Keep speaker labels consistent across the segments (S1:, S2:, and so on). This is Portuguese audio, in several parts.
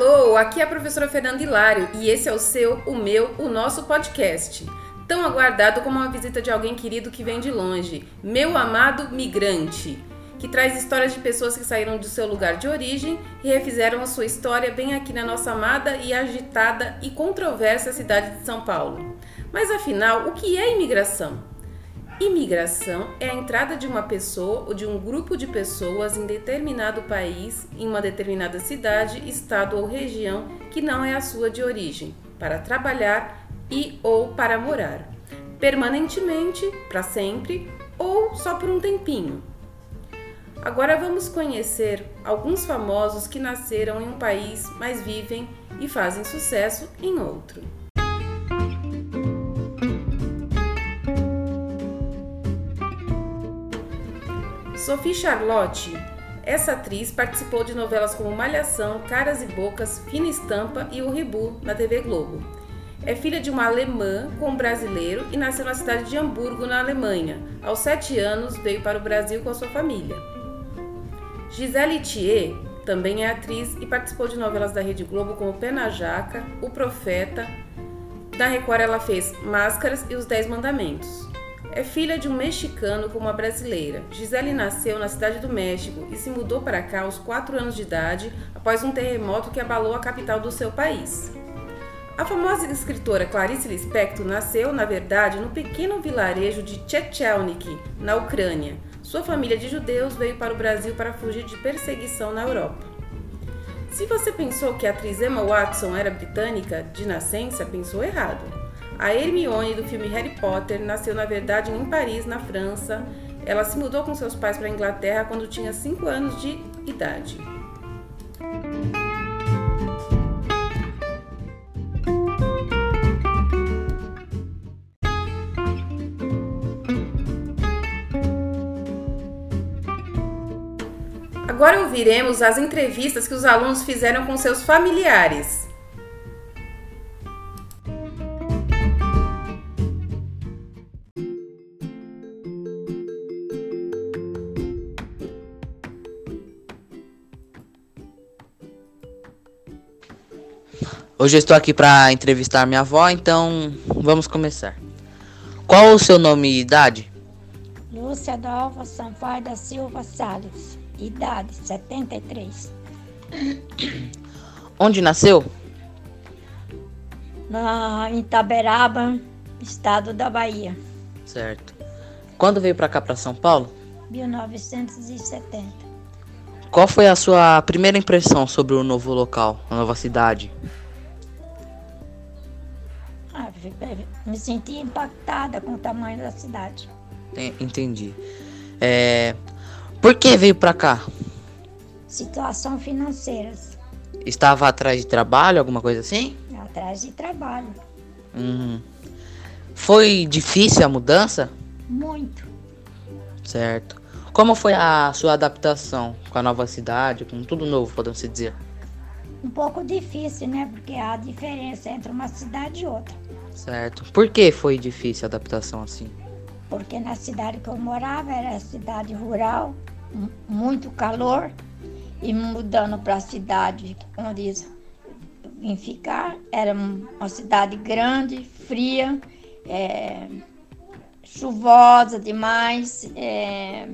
S1: alô! Aqui é a professora Fernanda Hilário e esse é o seu, o meu, o nosso podcast. Tão aguardado como uma visita de alguém querido que vem de longe, meu amado migrante, que traz histórias de pessoas que saíram do seu lugar de origem e refizeram a sua história bem aqui na nossa amada e agitada e controversa cidade de São Paulo. Mas afinal, o que é imigração? Imigração é a entrada de uma pessoa ou de um grupo de pessoas em determinado país, em uma determinada cidade, estado ou região que não é a sua de origem, para trabalhar e ou para morar, permanentemente, para sempre ou só por um tempinho. Agora vamos conhecer alguns famosos que nasceram em um país, mas vivem e fazem sucesso em outro. Sophie Charlotte. Essa atriz participou de novelas como Malhação, Caras e Bocas, Fina Estampa e O Ribu na TV Globo. É filha de uma alemã com um brasileiro e nasceu na cidade de Hamburgo, na Alemanha. Aos sete anos, veio para o Brasil com a sua família. Gisele Thier também é atriz e participou de novelas da Rede Globo como Pé na Jaca, O Profeta. Na Record ela fez Máscaras e Os Dez Mandamentos. É filha de um mexicano com uma brasileira. Gisele nasceu na cidade do México e se mudou para cá aos 4 anos de idade após um terremoto que abalou a capital do seu país. A famosa escritora Clarice Lispector nasceu, na verdade, no pequeno vilarejo de Chechelnik, na Ucrânia. Sua família de judeus veio para o Brasil para fugir de perseguição na Europa. Se você pensou que a atriz Emma Watson era britânica de nascença, pensou errado. A Hermione do filme Harry Potter nasceu na verdade em Paris, na França. Ela se mudou com seus pais para a Inglaterra quando tinha 5 anos de idade. Agora ouviremos as entrevistas que os alunos fizeram com seus familiares.
S2: Hoje eu estou aqui para entrevistar minha avó, então vamos começar. Qual o seu nome e idade?
S3: Lúcia Dalva Sampaio da Silva Salles, idade 73.
S2: Onde nasceu?
S3: Na Itaberaba, estado da Bahia.
S2: Certo. Quando veio para cá, para São Paulo?
S3: 1970.
S2: Qual foi a sua primeira impressão sobre o novo local, a nova cidade?
S3: Me senti impactada com o tamanho da cidade.
S2: Entendi. É... Por que veio para cá?
S3: Situação financeira.
S2: Estava atrás de trabalho, alguma coisa assim?
S3: Atrás de trabalho.
S2: Uhum. Foi difícil a mudança?
S3: Muito.
S2: Certo. Como foi a sua adaptação com a nova cidade, com tudo novo, podemos dizer?
S3: Um pouco difícil, né? Porque há diferença entre uma cidade e outra.
S2: Certo. Por que foi difícil a adaptação assim?
S3: Porque na cidade que eu morava era cidade rural, muito calor, e mudando para a cidade onde vim ficar, era uma cidade grande, fria, é, chuvosa demais, é,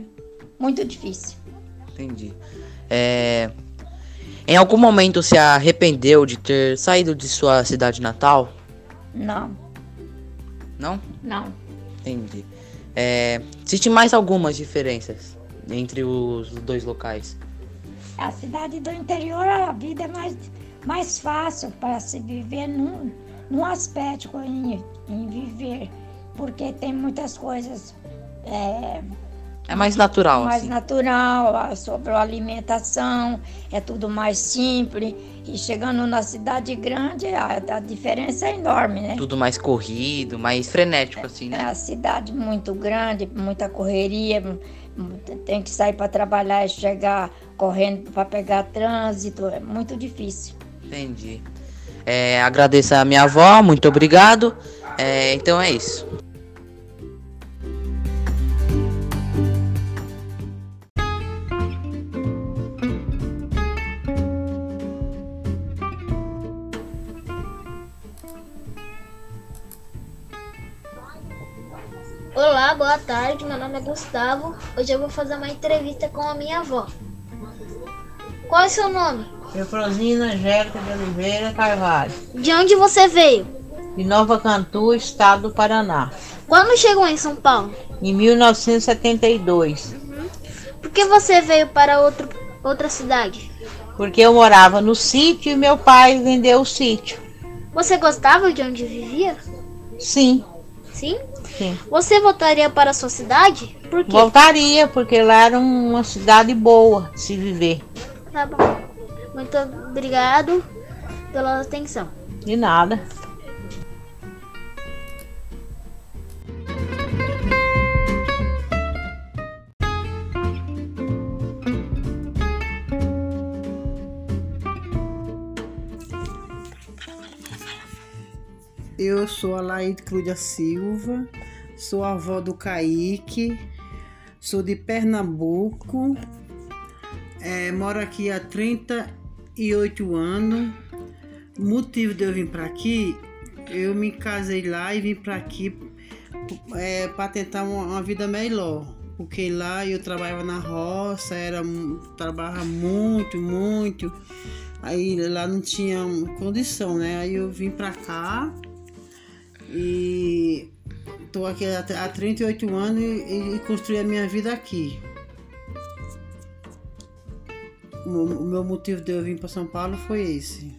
S3: muito difícil.
S2: Entendi. É, em algum momento se arrependeu de ter saído de sua cidade natal?
S3: Não.
S2: Não?
S3: Não.
S2: Entendi. É, existe mais algumas diferenças entre os dois locais?
S3: A cidade do interior, a vida é mais, mais fácil para se viver num, num aspecto em, em viver, porque tem muitas coisas. É,
S2: é mais natural.
S3: Mais
S2: assim.
S3: natural, sobre a alimentação, é tudo mais simples. E chegando na cidade grande, a, a diferença é enorme, né?
S2: Tudo mais corrido, mais frenético, assim, né?
S3: É a cidade muito grande, muita correria, tem que sair para trabalhar e chegar correndo para pegar trânsito, é muito difícil.
S2: Entendi. É, agradeço a minha avó, muito obrigado. É, então é isso.
S4: Olá, boa tarde. Meu nome é Gustavo. Hoje eu vou fazer uma entrevista com a minha avó. Qual é o seu nome?
S5: Eufrosina Angélica de Oliveira Carvalho.
S4: De onde você veio?
S5: De Nova Cantu, estado do Paraná.
S4: Quando chegou em São Paulo?
S5: Em 1972.
S4: Por que você veio para outro, outra cidade?
S5: Porque eu morava no sítio e meu pai vendeu o sítio.
S4: Você gostava de onde vivia?
S5: Sim.
S4: Sim?
S5: Sim.
S4: Você voltaria para a sua cidade? Por quê?
S5: Voltaria, porque lá era uma cidade boa de se viver.
S4: Tá bom. Muito obrigado pela atenção.
S5: De nada.
S6: Eu sou a Laide da Silva, sou avó do Kaique, sou de Pernambuco, é, moro aqui há 38 anos. Motivo de eu vir para aqui, eu me casei lá e vim para aqui é, para tentar uma, uma, vida melhor. Porque lá eu trabalhava na roça, era trabalhava muito, muito. Aí lá não tinha condição, né? Aí eu vim para cá e estou aqui há 38 anos e, e construí a minha vida aqui. O, meu motivo de eu vir para São Paulo foi esse.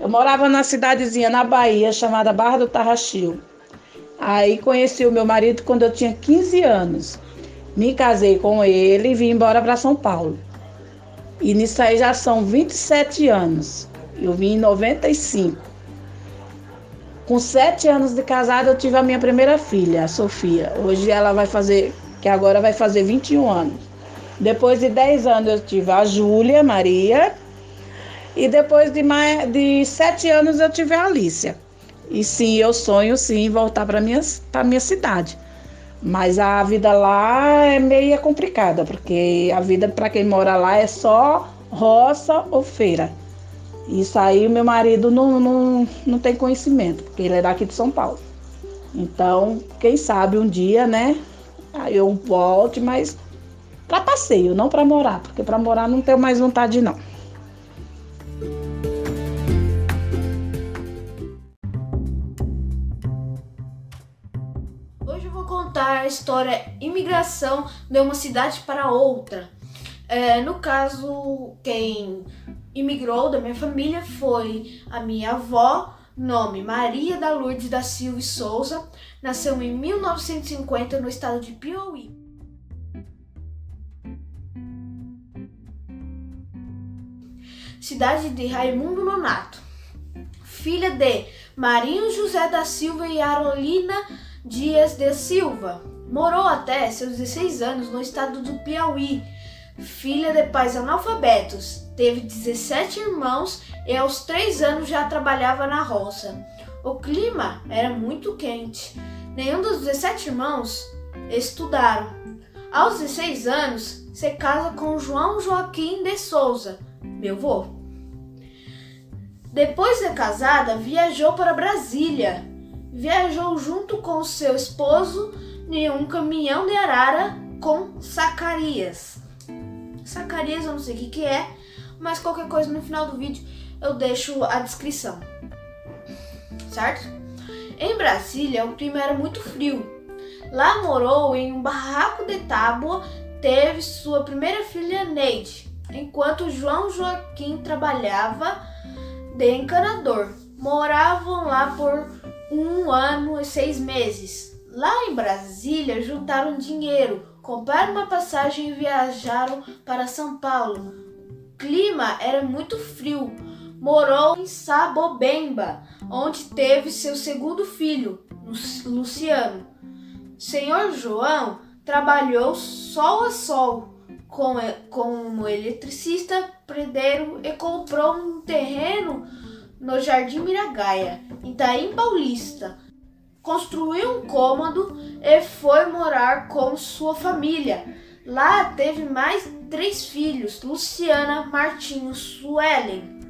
S7: Eu morava na cidadezinha na Bahia chamada Barra do Tarraxil. Aí conheci o meu marido quando eu tinha 15 anos. Me casei com ele e vim embora para São Paulo. E nisso aí já são 27 anos. Eu vim em 95. Com sete anos de casada, eu tive a minha primeira filha, a Sofia. Hoje ela vai fazer, que agora vai fazer 21 anos. Depois de 10 anos, eu tive a Júlia Maria. E depois de, mais, de sete anos, eu tive a Alícia. E sim, eu sonho sim voltar para minha, minha cidade. Mas a vida lá é meio complicada, porque a vida para quem mora lá é só roça ou feira. Isso aí meu marido não, não, não tem conhecimento, porque ele é daqui de São Paulo. Então, quem sabe um dia, né? Aí eu volte, mas para passeio, não para morar, porque para morar não tenho mais vontade não.
S8: História imigração de uma cidade para outra. É, no caso, quem imigrou da minha família foi a minha avó, nome Maria da Lourdes da Silva e Souza, nasceu em 1950 no estado de Piauí. Cidade de Raimundo Nonato. Filha de Marinho José da Silva e Arolina Dias de Silva. Morou até seus 16 anos no estado do Piauí. Filha de pais analfabetos, teve 17 irmãos e aos 3 anos já trabalhava na roça. O clima era muito quente. Nenhum dos 17 irmãos estudaram. Aos 16 anos, se casa com João Joaquim de Souza, meu avô. Depois de casada, viajou para Brasília, viajou junto com seu esposo em um caminhão de arara com Zacarias. Zacarias eu não sei o que, que é, mas qualquer coisa no final do vídeo eu deixo a descrição. Certo? Em Brasília o clima era muito frio. Lá morou em um barraco de tábua, teve sua primeira filha Neide, enquanto João Joaquim trabalhava de encanador. Moravam lá por um ano e seis meses. Lá em Brasília, juntaram dinheiro, compraram uma passagem e viajaram para São Paulo. Clima era muito frio. Morou em Sabobemba, onde teve seu segundo filho, Luciano. Senhor João trabalhou sol a sol como eletricista, predeiro e comprou um terreno no Jardim Miragaia, Itaim Paulista. Construiu um cômodo e foi morar com sua família. Lá teve mais três filhos, Luciana, Martinho, Suelen.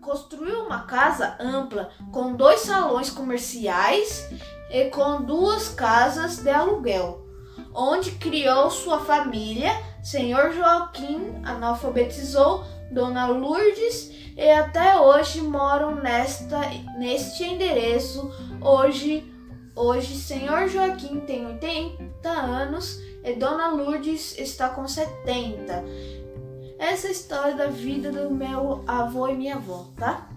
S8: Construiu uma casa ampla com dois salões comerciais e com duas casas de aluguel, onde criou sua família. Senhor Joaquim analfabetizou Dona Lourdes e até hoje moram nesta, neste endereço. Hoje, hoje Senhor Joaquim tem 80 anos e Dona Lourdes está com 70. Essa é a história da vida do meu avô e minha avó, tá?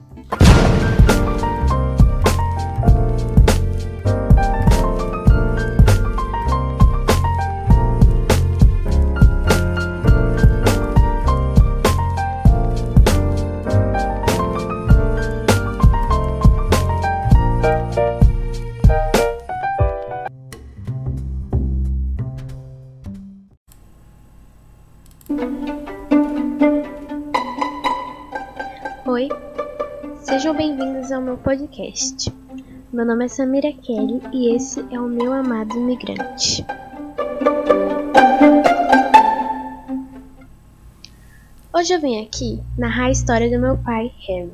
S9: Oi, sejam bem-vindos ao meu podcast. Meu nome é Samira Kelly e esse é o meu amado imigrante. Hoje eu venho aqui narrar a história do meu pai, Harry.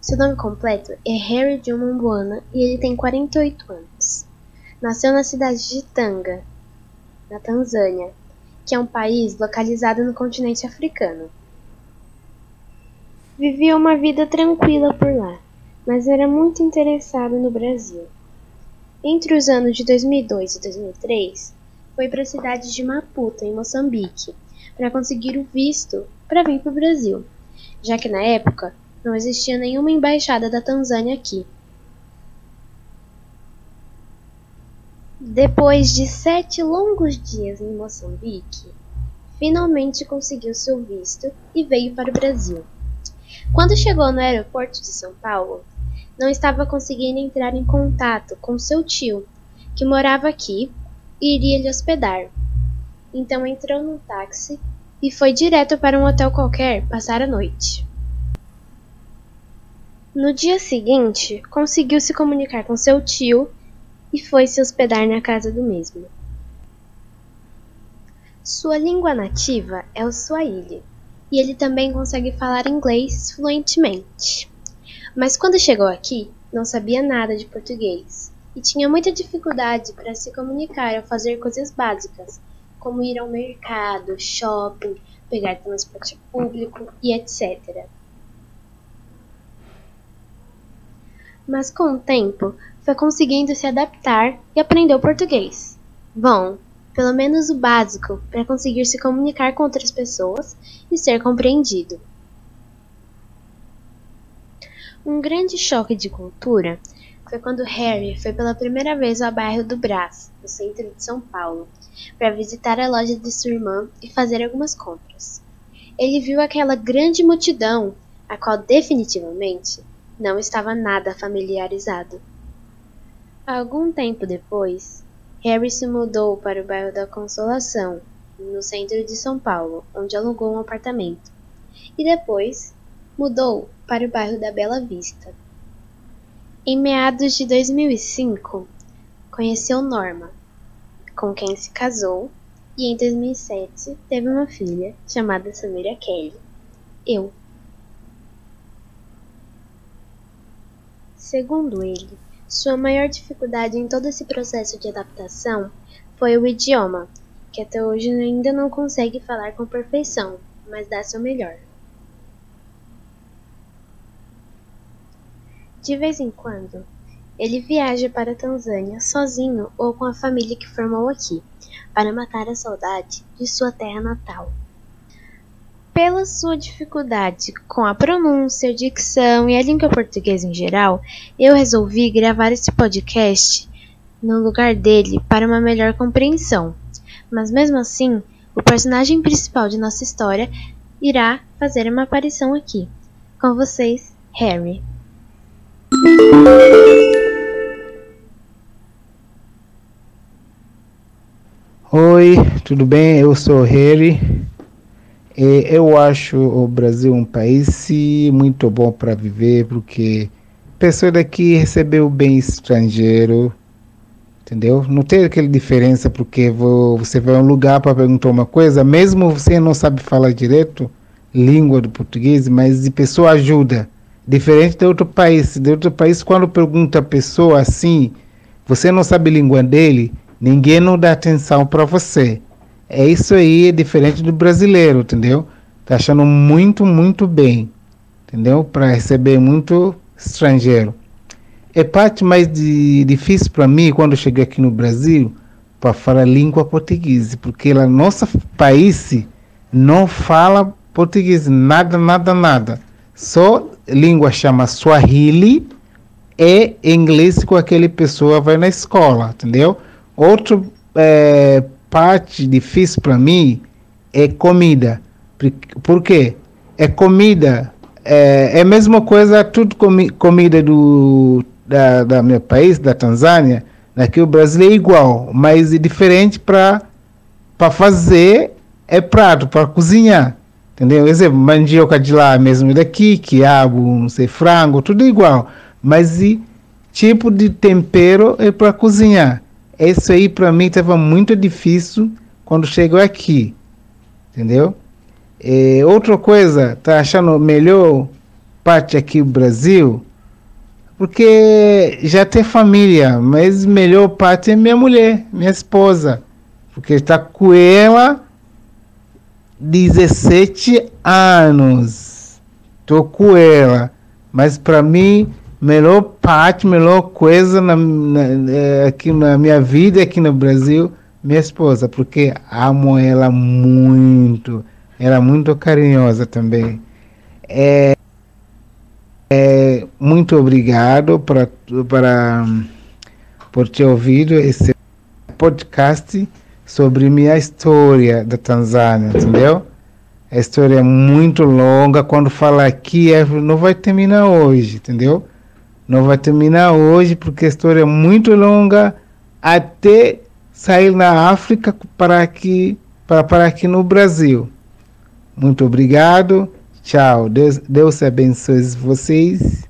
S9: Seu nome completo é Harry Drummond Buana e ele tem 48 anos. Nasceu na cidade de Tanga, na Tanzânia, que é um país localizado no continente africano. Vivia uma vida tranquila por lá, mas era muito interessado no Brasil. Entre os anos de 2002 e 2003, foi para a cidade de Maputo, em Moçambique, para conseguir o visto para vir para o Brasil, já que na época não existia nenhuma embaixada da Tanzânia aqui. Depois de sete longos dias em Moçambique, finalmente conseguiu seu visto e veio para o Brasil. Quando chegou no aeroporto de São Paulo, não estava conseguindo entrar em contato com seu tio, que morava aqui e iria lhe hospedar. Então entrou num táxi e foi direto para um hotel qualquer passar a noite. No dia seguinte, conseguiu se comunicar com seu tio e foi se hospedar na casa do mesmo. Sua língua nativa é o Swahili, e ele também consegue falar inglês fluentemente. Mas quando chegou aqui, não sabia nada de português e tinha muita dificuldade para se comunicar ao fazer coisas básicas, como ir ao mercado, shopping, pegar transporte público e etc. Mas com o tempo, foi conseguindo se adaptar e aprendeu português. Bom, pelo menos o básico para conseguir se comunicar com outras pessoas e ser compreendido. Um grande choque de cultura foi quando Harry foi pela primeira vez ao bairro do Brás, no centro de São Paulo, para visitar a loja de sua irmã e fazer algumas compras. Ele viu aquela grande multidão, a qual definitivamente não estava nada familiarizado. Algum tempo depois, Harry se mudou para o bairro da Consolação, no centro de São Paulo, onde alugou um apartamento, e depois mudou para o bairro da Bela Vista. Em meados de 2005, conheceu Norma, com quem se casou, e em 2007 teve uma filha chamada Samira Kelly. Eu. Segundo ele, sua maior dificuldade em todo esse processo de adaptação foi o idioma, que até hoje ainda não consegue falar com perfeição, mas dá seu melhor. De vez em quando, ele viaja para a Tanzânia sozinho ou com a família que formou aqui, para matar a saudade de sua terra natal. Pela sua dificuldade com a pronúncia, dicção e a língua portuguesa em geral, eu resolvi gravar esse podcast no lugar dele para uma melhor compreensão. Mas mesmo assim, o personagem principal de nossa história irá fazer uma aparição aqui. Com vocês, Harry.
S10: Oi, tudo bem? Eu sou Harry. Eu acho o Brasil um país muito bom para viver, porque pessoa daqui recebeu bem estrangeiro, Entendeu? Não tem aquela diferença porque você vai a um lugar para perguntar uma coisa, mesmo você não sabe falar direito língua do português, mas de pessoa ajuda. Diferente de outro país. De outro país, quando pergunta a pessoa assim, você não sabe a língua dele, ninguém não dá atenção para você. É isso aí, é diferente do brasileiro, entendeu? Tá achando muito, muito bem, entendeu? Para receber muito estrangeiro. É parte mais de, difícil para mim quando cheguei aqui no Brasil para falar língua portuguesa, porque lá no nosso país não fala português, nada, nada, nada. Só língua chama Swahili e inglês com aquele pessoa vai na escola, entendeu? Outro é, parte difícil para mim é comida. Por quê? É comida, é, é a mesma coisa, tudo comi, comida do da, da meu país, da Tanzânia, daqui o Brasil é igual, mas é diferente para fazer é prato, para cozinhar. Entendeu? Exemplo, mandioca de lá mesmo daqui, quiabo, não sei, frango, tudo igual. Mas e tipo de tempero é para cozinhar. Isso aí para mim estava muito difícil quando chegou aqui. Entendeu? E outra coisa, tá achando melhor parte aqui do Brasil? Porque já tem família, mas melhor parte é minha mulher, minha esposa. Porque está com ela 17 anos. Tô com ela. Mas para mim, melhor parte, melhor coisa na, na, é, aqui na minha vida aqui no Brasil, minha esposa, porque amo ela muito. Ela é muito carinhosa também. É, é, muito obrigado para, para, por ter ouvido esse podcast sobre minha história da Tanzânia, entendeu? A história é muito longa. Quando fala aqui, é, não vai terminar hoje, entendeu? Não vai terminar hoje porque a história é muito longa até sair na África para aqui, para, para aqui no Brasil. Muito obrigado. Tchau. Deus, Deus abençoe vocês.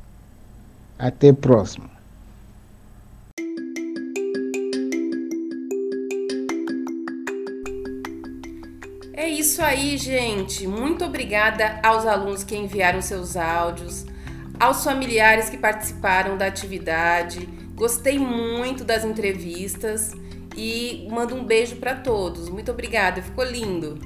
S10: Até próximo.
S1: isso aí, gente. Muito obrigada aos alunos que enviaram seus áudios, aos familiares que participaram da atividade. Gostei muito das entrevistas e mando um beijo para todos. Muito obrigada, ficou lindo.